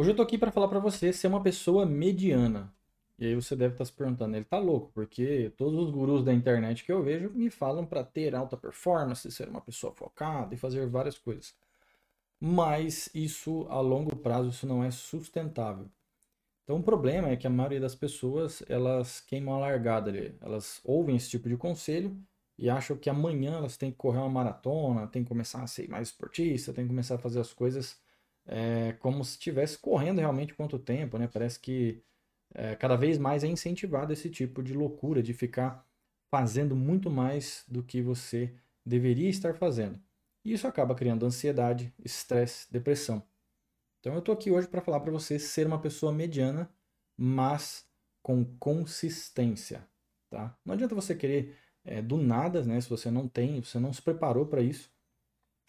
Hoje eu tô aqui para falar para você ser uma pessoa mediana. E aí você deve estar se perguntando, ele tá louco, porque todos os gurus da internet que eu vejo me falam para ter alta performance, ser uma pessoa focada e fazer várias coisas. Mas isso a longo prazo isso não é sustentável. Então o problema é que a maioria das pessoas, elas queimam a largada ali. Elas ouvem esse tipo de conselho e acham que amanhã elas têm que correr uma maratona, têm que começar a ser mais esportista, têm que começar a fazer as coisas é, como se estivesse correndo realmente quanto tempo, né? Parece que é, cada vez mais é incentivado esse tipo de loucura, de ficar fazendo muito mais do que você deveria estar fazendo. E isso acaba criando ansiedade, estresse, depressão. Então eu estou aqui hoje para falar para você ser uma pessoa mediana, mas com consistência, tá? Não adianta você querer é, do nada, né? Se você não tem, você não se preparou para isso,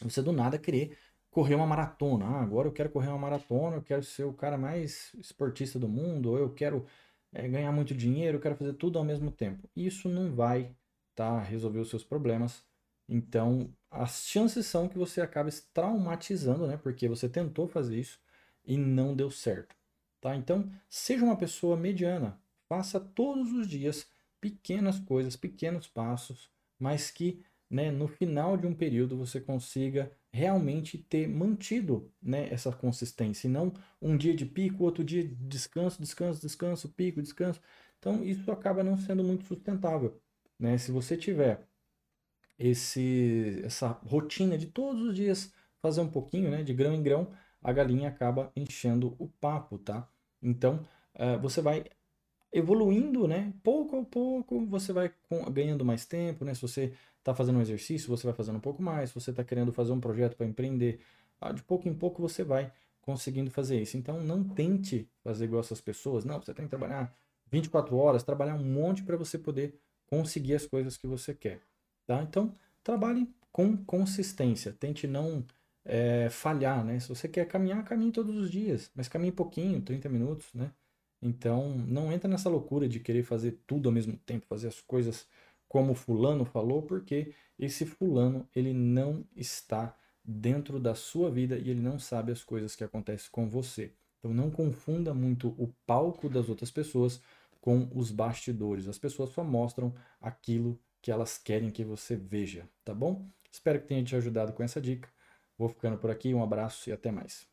você do nada querer correr uma maratona. Ah, agora eu quero correr uma maratona, eu quero ser o cara mais esportista do mundo, ou eu quero é, ganhar muito dinheiro, eu quero fazer tudo ao mesmo tempo. Isso não vai tá, resolver os seus problemas. Então, as chances são que você acabe se traumatizando, né? Porque você tentou fazer isso e não deu certo. Tá? Então, seja uma pessoa mediana. Faça todos os dias pequenas coisas, pequenos passos, mas que né, no final de um período você consiga realmente ter mantido né, essa consistência, e não um dia de pico, outro dia de descanso, descanso, descanso, pico, descanso. Então isso acaba não sendo muito sustentável. Né? Se você tiver esse, essa rotina de todos os dias fazer um pouquinho, né, de grão em grão, a galinha acaba enchendo o papo, tá? Então uh, você vai evoluindo, né? Pouco a pouco você vai ganhando mais tempo, né? Se você está fazendo um exercício, você vai fazendo um pouco mais. Se você está querendo fazer um projeto para empreender, ah, de pouco em pouco você vai conseguindo fazer isso. Então não tente fazer igual essas pessoas. Não, você tem que trabalhar 24 horas, trabalhar um monte para você poder conseguir as coisas que você quer. Tá? Então trabalhe com consistência. Tente não é, falhar, né? Se você quer caminhar, caminhe todos os dias, mas caminhe pouquinho, 30 minutos, né? Então, não entra nessa loucura de querer fazer tudo ao mesmo tempo, fazer as coisas como fulano falou, porque esse fulano, ele não está dentro da sua vida e ele não sabe as coisas que acontecem com você. Então não confunda muito o palco das outras pessoas com os bastidores. As pessoas só mostram aquilo que elas querem que você veja, tá bom? Espero que tenha te ajudado com essa dica. Vou ficando por aqui, um abraço e até mais.